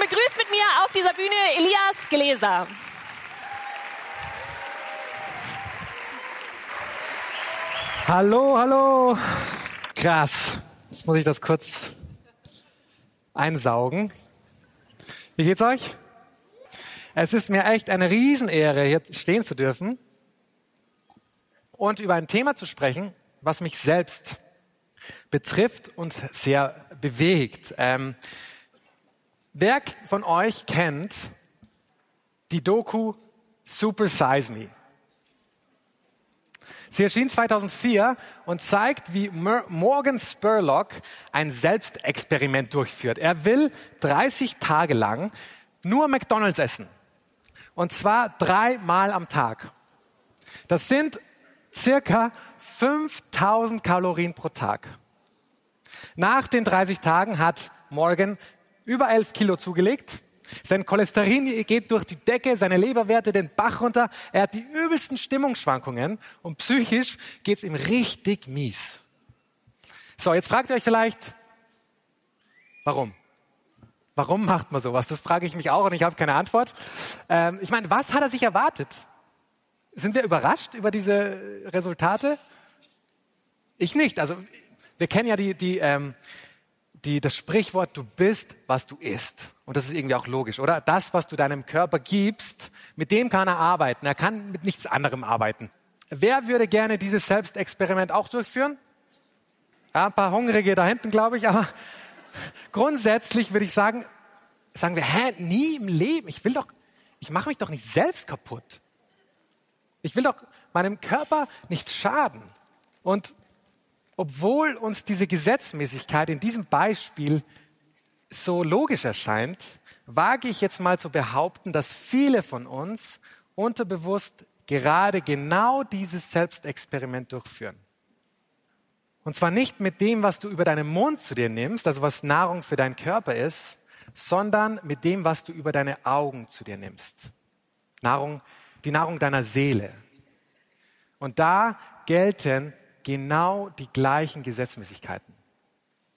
Begrüßt mit mir auf dieser Bühne Elias Gläser. Hallo, hallo. Krass. Jetzt muss ich das kurz einsaugen. Wie geht's euch? Es ist mir echt eine Riesenehre, hier stehen zu dürfen und über ein Thema zu sprechen, was mich selbst betrifft und sehr bewegt. Ähm, wer von euch kennt die Doku Super Size Me? Sie erschien 2004 und zeigt, wie Morgan Spurlock ein Selbstexperiment durchführt. Er will 30 Tage lang nur McDonald's essen. Und zwar dreimal am Tag. Das sind circa 5000 Kalorien pro Tag. Nach den 30 Tagen hat Morgan über 11 Kilo zugelegt. Sein Cholesterin geht durch die Decke, seine Leberwerte den Bach runter. Er hat die übelsten Stimmungsschwankungen und psychisch geht's ihm richtig mies. So, jetzt fragt ihr euch vielleicht, warum? Warum macht man sowas? Das frage ich mich auch und ich habe keine Antwort. Ähm, ich meine, was hat er sich erwartet? Sind wir überrascht über diese Resultate? Ich nicht. Also wir kennen ja die, die, ähm, die, das Sprichwort, du bist, was du isst. Und das ist irgendwie auch logisch, oder? Das, was du deinem Körper gibst, mit dem kann er arbeiten. Er kann mit nichts anderem arbeiten. Wer würde gerne dieses Selbstexperiment auch durchführen? Ja, ein paar Hungrige da hinten, glaube ich, aber grundsätzlich würde ich sagen, sagen wir, hä, nie im Leben. Ich will doch, ich mache mich doch nicht selbst kaputt. Ich will doch meinem Körper nicht schaden. Und obwohl uns diese Gesetzmäßigkeit in diesem Beispiel so logisch erscheint, wage ich jetzt mal zu behaupten, dass viele von uns unterbewusst gerade genau dieses Selbstexperiment durchführen. Und zwar nicht mit dem, was du über deinen Mund zu dir nimmst, also was Nahrung für deinen Körper ist, sondern mit dem, was du über deine Augen zu dir nimmst. Nahrung, die Nahrung deiner Seele. Und da gelten genau die gleichen Gesetzmäßigkeiten.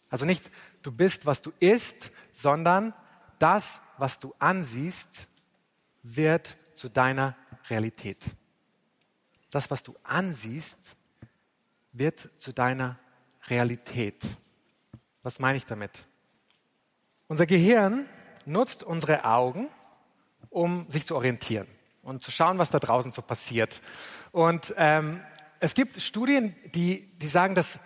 Also nicht du bist, was du isst, sondern das, was du ansiehst, wird zu deiner Realität. Das, was du ansiehst, wird zu deiner Realität. Was meine ich damit? Unser Gehirn nutzt unsere Augen, um sich zu orientieren und zu schauen, was da draußen so passiert. Und ähm, es gibt Studien, die, die sagen, dass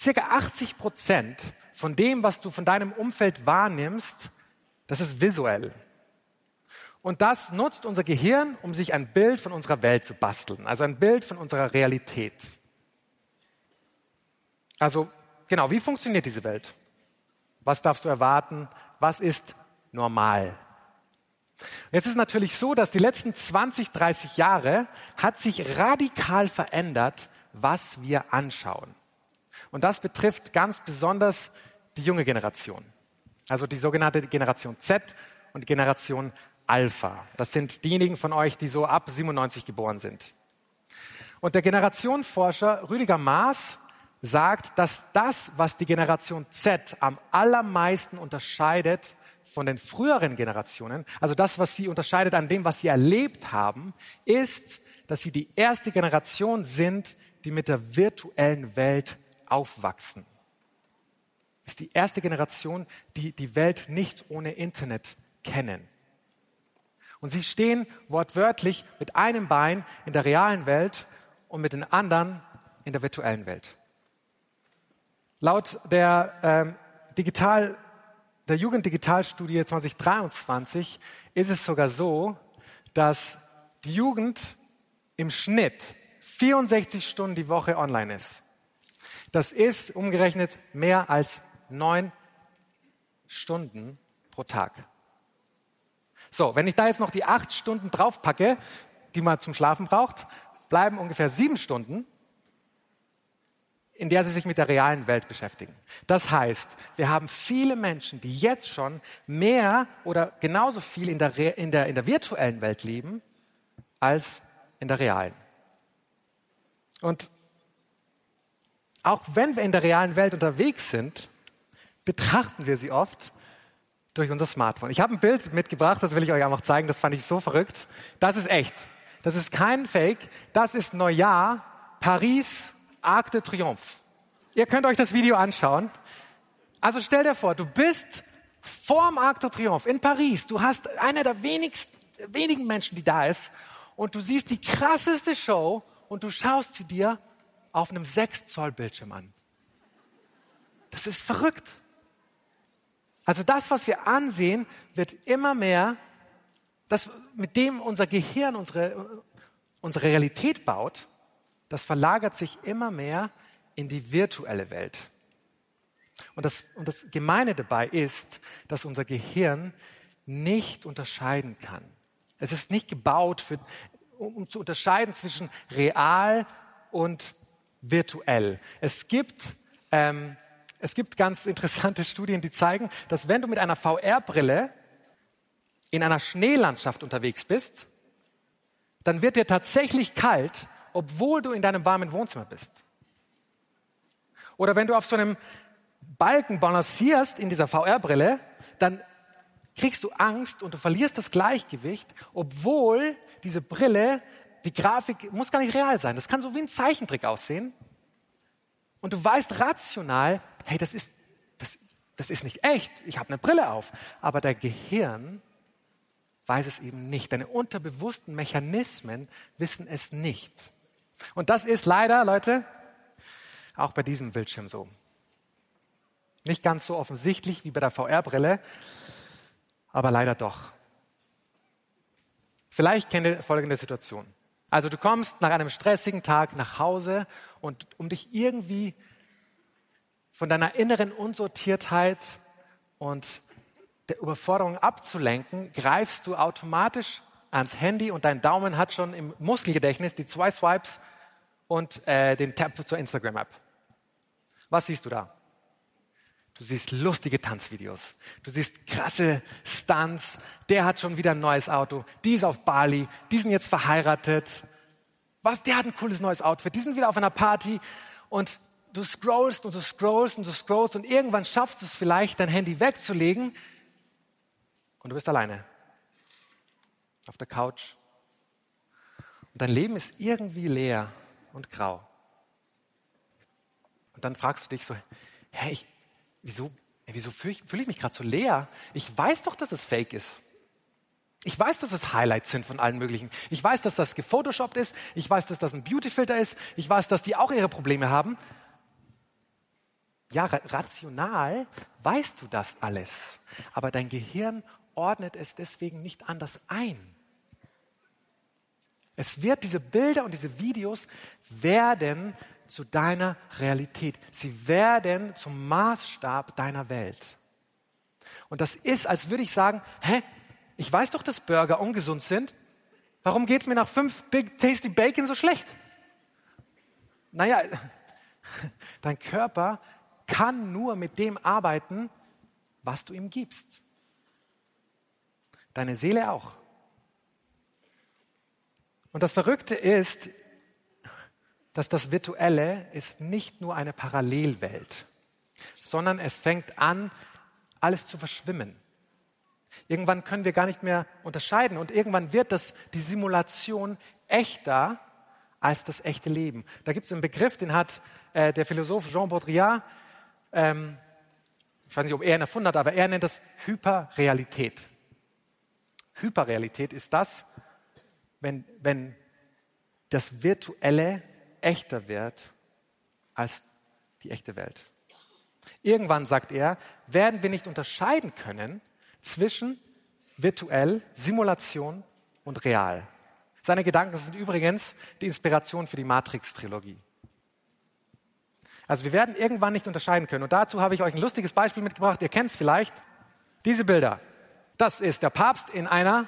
circa 80 Prozent von dem, was du von deinem Umfeld wahrnimmst, das ist visuell. Und das nutzt unser Gehirn, um sich ein Bild von unserer Welt zu basteln, also ein Bild von unserer Realität. Also genau, wie funktioniert diese Welt? Was darfst du erwarten? Was ist normal? Jetzt ist natürlich so, dass die letzten 20, 30 Jahre hat sich radikal verändert, was wir anschauen. Und das betrifft ganz besonders die junge Generation. Also die sogenannte Generation Z und Generation Alpha. Das sind diejenigen von euch, die so ab 97 geboren sind. Und der Generationenforscher Rüdiger Maas sagt, dass das, was die Generation Z am allermeisten unterscheidet von den früheren Generationen, also das, was sie unterscheidet an dem, was sie erlebt haben, ist, dass sie die erste Generation sind, die mit der virtuellen Welt aufwachsen. Das ist die erste Generation, die die Welt nicht ohne Internet kennen. Und sie stehen wortwörtlich mit einem Bein in der realen Welt und mit den anderen in der virtuellen Welt. Laut der ähm, Digital der Jugenddigitalstudie 2023 ist es sogar so, dass die Jugend im Schnitt 64 Stunden die Woche online ist. Das ist umgerechnet mehr als neun Stunden pro Tag. So, wenn ich da jetzt noch die acht Stunden draufpacke, die man zum Schlafen braucht, bleiben ungefähr sieben Stunden in der sie sich mit der realen Welt beschäftigen. Das heißt, wir haben viele Menschen, die jetzt schon mehr oder genauso viel in der, in der, in der virtuellen Welt leben als in der realen. Und auch wenn wir in der realen Welt unterwegs sind, betrachten wir sie oft durch unser Smartphone. Ich habe ein Bild mitgebracht, das will ich euch auch noch zeigen, das fand ich so verrückt. Das ist echt. Das ist kein Fake, das ist Neujahr, Paris, Arc de Triomphe. Ihr könnt euch das Video anschauen. Also stell dir vor, du bist vorm Arc de Triomphe in Paris. Du hast einer der wenigen Menschen, die da ist. Und du siehst die krasseste Show und du schaust sie dir auf einem 6 Zoll Bildschirm an. Das ist verrückt. Also das, was wir ansehen, wird immer mehr, das, mit dem unser Gehirn unsere, unsere Realität baut, das verlagert sich immer mehr in die virtuelle Welt. Und das, und das Gemeine dabei ist, dass unser Gehirn nicht unterscheiden kann. Es ist nicht gebaut, für, um zu unterscheiden zwischen real und virtuell. Es gibt, ähm, es gibt ganz interessante Studien, die zeigen, dass wenn du mit einer VR-Brille in einer Schneelandschaft unterwegs bist, dann wird dir tatsächlich kalt, obwohl du in deinem warmen Wohnzimmer bist. Oder wenn du auf so einem Balken balancierst in dieser VR-Brille, dann kriegst du Angst und du verlierst das Gleichgewicht, obwohl diese Brille, die Grafik muss gar nicht real sein. Das kann so wie ein Zeichentrick aussehen. Und du weißt rational, hey, das ist, das, das ist nicht echt. Ich habe eine Brille auf. Aber dein Gehirn weiß es eben nicht. Deine unterbewussten Mechanismen wissen es nicht. Und das ist leider, Leute, auch bei diesem Bildschirm so. Nicht ganz so offensichtlich wie bei der VR-Brille, aber leider doch. Vielleicht kennt ihr folgende Situation. Also du kommst nach einem stressigen Tag nach Hause und um dich irgendwie von deiner inneren Unsortiertheit und der Überforderung abzulenken, greifst du automatisch ans Handy und dein Daumen hat schon im Muskelgedächtnis die zwei Swipes und äh, den Tab zur Instagram-App. Was siehst du da? Du siehst lustige Tanzvideos. Du siehst krasse Stunts. Der hat schon wieder ein neues Auto. Die ist auf Bali. Die sind jetzt verheiratet. Was? Der hat ein cooles neues Outfit. Die sind wieder auf einer Party. Und du scrollst und du scrollst und du scrollst und irgendwann schaffst du es vielleicht, dein Handy wegzulegen und du bist alleine. Auf der Couch. Und dein Leben ist irgendwie leer und grau. Und dann fragst du dich so, hä, ich, wieso, wieso fühle ich, fühl ich mich gerade so leer? Ich weiß doch, dass es fake ist. Ich weiß, dass es Highlights sind von allen möglichen. Ich weiß, dass das gefotoshoppt ist. Ich weiß, dass das ein Beautyfilter ist. Ich weiß, dass die auch ihre Probleme haben. Ja, rational weißt du das alles. Aber dein Gehirn ordnet es deswegen nicht anders ein. Es wird diese Bilder und diese Videos werden zu deiner Realität. Sie werden zum Maßstab deiner Welt. Und das ist, als würde ich sagen, hä, ich weiß doch, dass Burger ungesund sind. Warum geht es mir nach fünf Big Tasty Bacon so schlecht? Naja, dein Körper kann nur mit dem arbeiten, was du ihm gibst. Deine Seele auch. Und das Verrückte ist, dass das Virtuelle ist nicht nur eine Parallelwelt, sondern es fängt an, alles zu verschwimmen. Irgendwann können wir gar nicht mehr unterscheiden und irgendwann wird das, die Simulation echter als das echte Leben. Da gibt es einen Begriff, den hat äh, der Philosoph Jean Baudrillard, ähm, ich weiß nicht, ob er ihn erfunden hat, aber er nennt das Hyperrealität. Hyperrealität ist das, wenn, wenn das Virtuelle echter wird als die echte Welt. Irgendwann, sagt er, werden wir nicht unterscheiden können zwischen virtuell, Simulation und real. Seine Gedanken sind übrigens die Inspiration für die Matrix-Trilogie. Also wir werden irgendwann nicht unterscheiden können. Und dazu habe ich euch ein lustiges Beispiel mitgebracht. Ihr kennt es vielleicht. Diese Bilder. Das ist der Papst in einer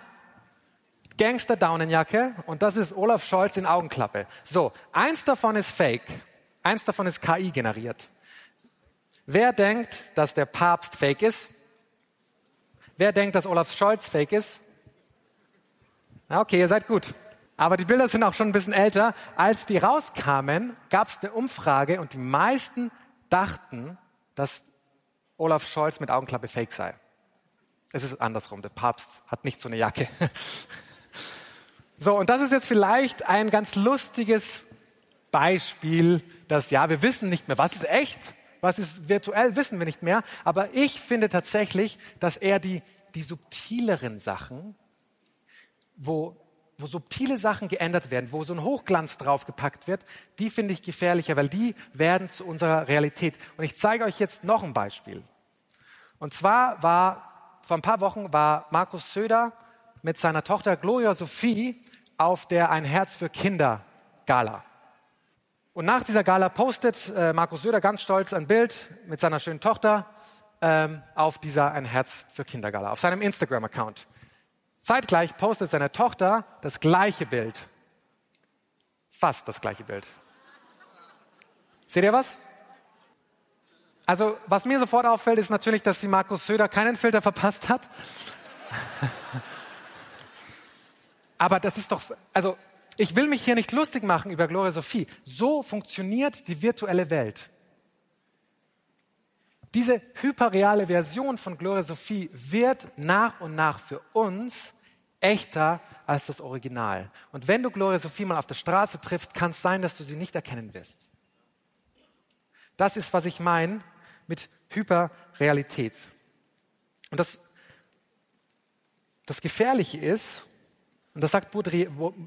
Gangster-Daunenjacke und das ist Olaf Scholz in Augenklappe. So, eins davon ist fake, eins davon ist KI generiert. Wer denkt, dass der Papst fake ist? Wer denkt, dass Olaf Scholz fake ist? Okay, ihr seid gut. Aber die Bilder sind auch schon ein bisschen älter. Als die rauskamen, gab es eine Umfrage und die meisten dachten, dass Olaf Scholz mit Augenklappe fake sei. Es ist andersrum. Der Papst hat nicht so eine Jacke. So, und das ist jetzt vielleicht ein ganz lustiges Beispiel, dass ja, wir wissen nicht mehr, was ist echt, was ist virtuell, wissen wir nicht mehr. Aber ich finde tatsächlich, dass er die, die subtileren Sachen, wo, wo subtile Sachen geändert werden, wo so ein Hochglanz draufgepackt wird, die finde ich gefährlicher, weil die werden zu unserer Realität. Und ich zeige euch jetzt noch ein Beispiel. Und zwar war, vor ein paar Wochen war Markus Söder mit seiner Tochter Gloria Sophie auf der Ein Herz für Kinder Gala. Und nach dieser Gala postet äh, Markus Söder ganz stolz ein Bild mit seiner schönen Tochter ähm, auf dieser Ein Herz für Kinder Gala, auf seinem Instagram-Account. Zeitgleich postet seine Tochter das gleiche Bild. Fast das gleiche Bild. Seht ihr was? Also, was mir sofort auffällt, ist natürlich, dass sie Markus Söder keinen Filter verpasst hat. Aber das ist doch, also ich will mich hier nicht lustig machen über Gloria Sophie. So funktioniert die virtuelle Welt. Diese hyperreale Version von Gloria Sophie wird nach und nach für uns echter als das Original. Und wenn du Gloria Sophie mal auf der Straße triffst, kann es sein, dass du sie nicht erkennen wirst. Das ist, was ich meine mit Hyperrealität. Und das, das Gefährliche ist, und das sagt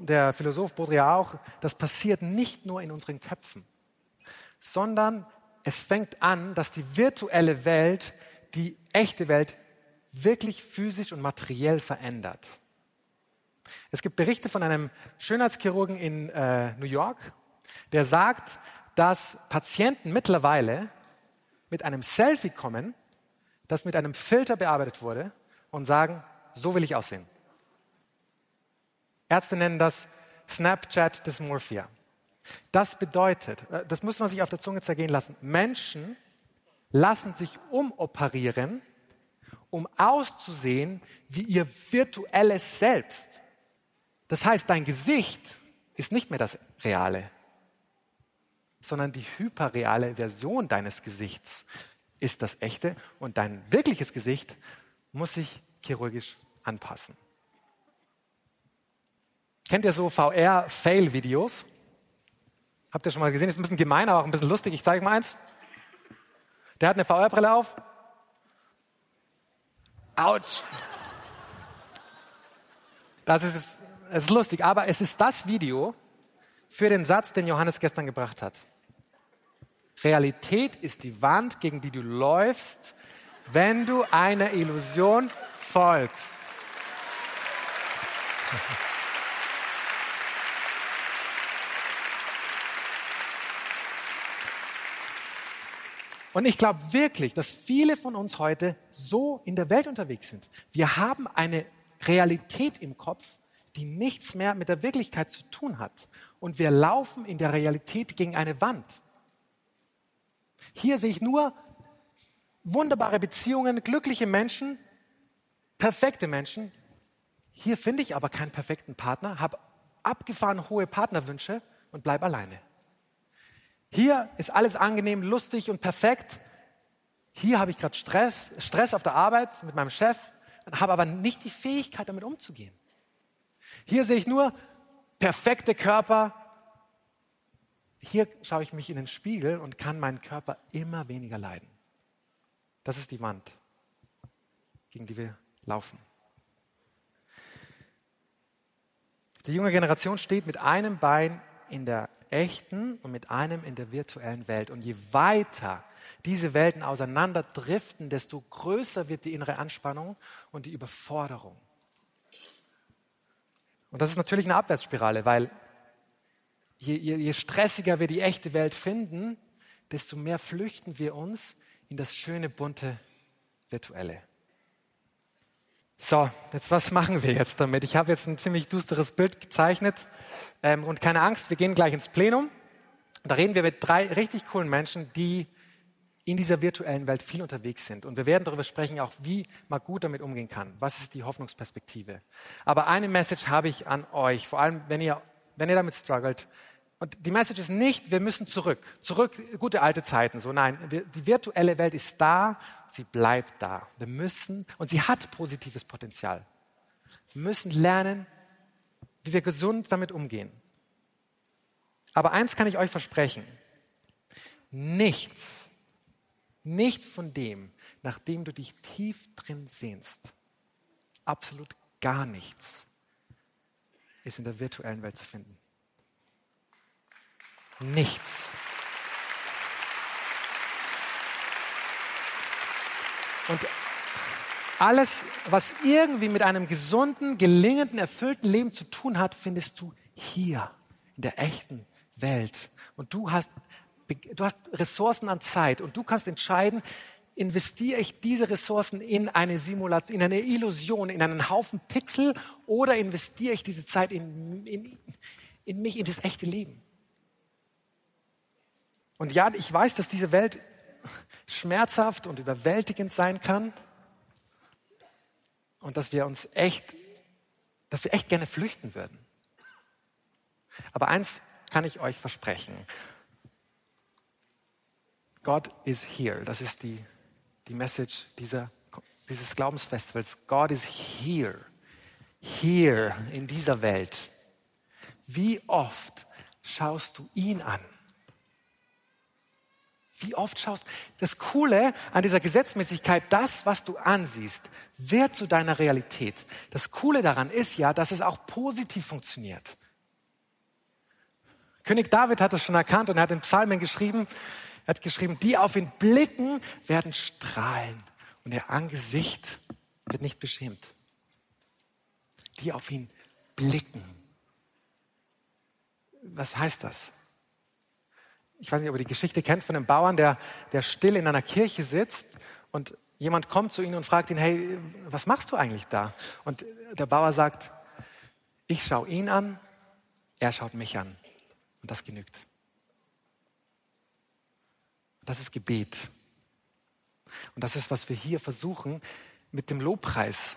der Philosoph Baudrillard auch, das passiert nicht nur in unseren Köpfen, sondern es fängt an, dass die virtuelle Welt die echte Welt wirklich physisch und materiell verändert. Es gibt Berichte von einem Schönheitschirurgen in äh, New York, der sagt, dass Patienten mittlerweile mit einem Selfie kommen, das mit einem Filter bearbeitet wurde und sagen, so will ich aussehen. Ärzte nennen das Snapchat Dysmorphia. Das bedeutet, äh, das muss man sich auf der Zunge zergehen lassen, Menschen lassen sich umoperieren, um auszusehen wie ihr virtuelles Selbst. Das heißt, dein Gesicht ist nicht mehr das reale, sondern die hyperreale Version deines Gesichts ist das echte und dein wirkliches Gesicht muss sich chirurgisch anpassen. Kennt ihr so VR-Fail-Videos? Habt ihr schon mal gesehen? Ist ein bisschen gemein, aber auch ein bisschen lustig. Ich zeige mal eins. Der hat eine VR-Brille auf. Autsch. Das ist, es ist lustig, aber es ist das Video für den Satz, den Johannes gestern gebracht hat. Realität ist die Wand, gegen die du läufst, wenn du einer Illusion folgst. Und ich glaube wirklich, dass viele von uns heute so in der Welt unterwegs sind. Wir haben eine Realität im Kopf, die nichts mehr mit der Wirklichkeit zu tun hat. Und wir laufen in der Realität gegen eine Wand. Hier sehe ich nur wunderbare Beziehungen, glückliche Menschen, perfekte Menschen. Hier finde ich aber keinen perfekten Partner, habe abgefahren hohe Partnerwünsche und bleib alleine. Hier ist alles angenehm, lustig und perfekt. Hier habe ich gerade Stress, Stress auf der Arbeit mit meinem Chef, habe aber nicht die Fähigkeit, damit umzugehen. Hier sehe ich nur perfekte Körper. Hier schaue ich mich in den Spiegel und kann meinen Körper immer weniger leiden. Das ist die Wand, gegen die wir laufen. Die junge Generation steht mit einem Bein in der echten und mit einem in der virtuellen Welt. Und je weiter diese Welten auseinanderdriften, desto größer wird die innere Anspannung und die Überforderung. Und das ist natürlich eine Abwärtsspirale, weil je, je, je stressiger wir die echte Welt finden, desto mehr flüchten wir uns in das schöne, bunte, virtuelle. So, jetzt was machen wir jetzt damit? Ich habe jetzt ein ziemlich düsteres Bild gezeichnet ähm, und keine Angst, wir gehen gleich ins Plenum. Da reden wir mit drei richtig coolen Menschen, die in dieser virtuellen Welt viel unterwegs sind. Und wir werden darüber sprechen, auch wie man gut damit umgehen kann. Was ist die Hoffnungsperspektive? Aber eine Message habe ich an euch, vor allem wenn ihr, wenn ihr damit struggelt. Und die Message ist nicht, wir müssen zurück, zurück, gute alte Zeiten. So nein, die virtuelle Welt ist da, sie bleibt da. Wir müssen, und sie hat positives Potenzial. Wir müssen lernen, wie wir gesund damit umgehen. Aber eins kann ich euch versprechen. Nichts, nichts von dem, nach dem du dich tief drin sehnst, absolut gar nichts, ist in der virtuellen Welt zu finden. Nichts. Und alles, was irgendwie mit einem gesunden, gelingenden, erfüllten Leben zu tun hat, findest du hier, in der echten Welt. Und du hast, du hast Ressourcen an Zeit und du kannst entscheiden, investiere ich diese Ressourcen in eine Simulation, in eine Illusion, in einen Haufen Pixel oder investiere ich diese Zeit in, in, in mich, in das echte Leben? Und ja, ich weiß, dass diese Welt schmerzhaft und überwältigend sein kann und dass wir uns echt, dass wir echt gerne flüchten würden. Aber eins kann ich euch versprechen. God is here. Das ist die, die Message dieser, dieses Glaubensfestivals. God is here. Here in dieser Welt. Wie oft schaust du ihn an? Wie oft schaust das Coole an dieser Gesetzmäßigkeit, das, was du ansiehst, wird zu deiner Realität. Das Coole daran ist ja, dass es auch positiv funktioniert. König David hat das schon erkannt und er hat in Psalmen geschrieben, er hat geschrieben, die auf ihn blicken, werden strahlen und ihr Angesicht wird nicht beschämt. Die auf ihn blicken. Was heißt das? Ich weiß nicht, ob ihr die Geschichte kennt von einem Bauern, der, der still in einer Kirche sitzt und jemand kommt zu ihm und fragt ihn, hey, was machst du eigentlich da? Und der Bauer sagt, ich schaue ihn an, er schaut mich an. Und das genügt. Das ist Gebet. Und das ist, was wir hier versuchen mit dem Lobpreis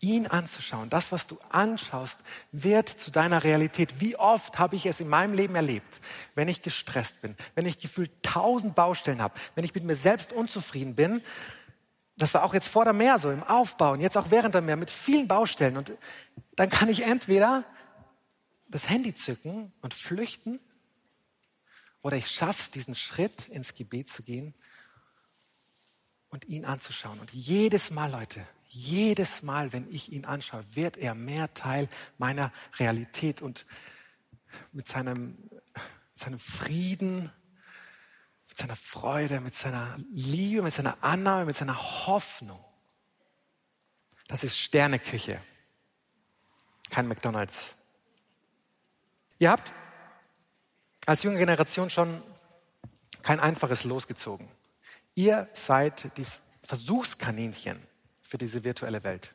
ihn anzuschauen. Das, was du anschaust, wird zu deiner Realität. Wie oft habe ich es in meinem Leben erlebt, wenn ich gestresst bin, wenn ich gefühlt tausend Baustellen habe, wenn ich mit mir selbst unzufrieden bin. Das war auch jetzt vor der Meer so, im Aufbau und jetzt auch während der Meer mit vielen Baustellen. Und dann kann ich entweder das Handy zücken und flüchten oder ich schaffe es, diesen Schritt ins Gebet zu gehen und ihn anzuschauen. Und jedes Mal, Leute, jedes Mal, wenn ich ihn anschaue, wird er mehr Teil meiner Realität und mit seinem, seinem Frieden, mit seiner Freude, mit seiner Liebe, mit seiner Annahme, mit seiner Hoffnung. Das ist Sterneküche, kein McDonald's. Ihr habt als junge Generation schon kein einfaches losgezogen. Ihr seid die Versuchskaninchen für diese virtuelle Welt.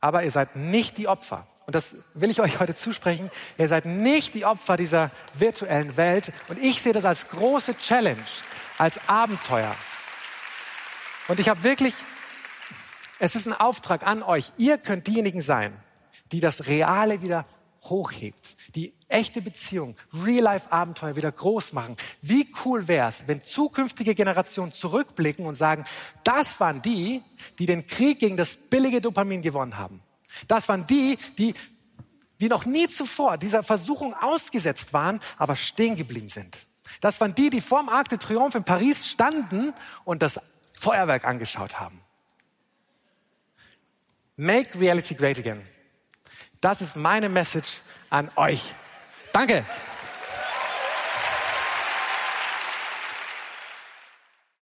Aber ihr seid nicht die Opfer. Und das will ich euch heute zusprechen. Ihr seid nicht die Opfer dieser virtuellen Welt. Und ich sehe das als große Challenge, als Abenteuer. Und ich habe wirklich, es ist ein Auftrag an euch. Ihr könnt diejenigen sein, die das Reale wieder hochhebt, die echte Beziehung, Real-Life-Abenteuer wieder groß machen. Wie cool wäre es, wenn zukünftige Generationen zurückblicken und sagen, das waren die, die den Krieg gegen das billige Dopamin gewonnen haben. Das waren die, die wie noch nie zuvor dieser Versuchung ausgesetzt waren, aber stehen geblieben sind. Das waren die, die vorm Arc de Triomphe in Paris standen und das Feuerwerk angeschaut haben. Make reality great again. Das ist meine Message an euch. Danke.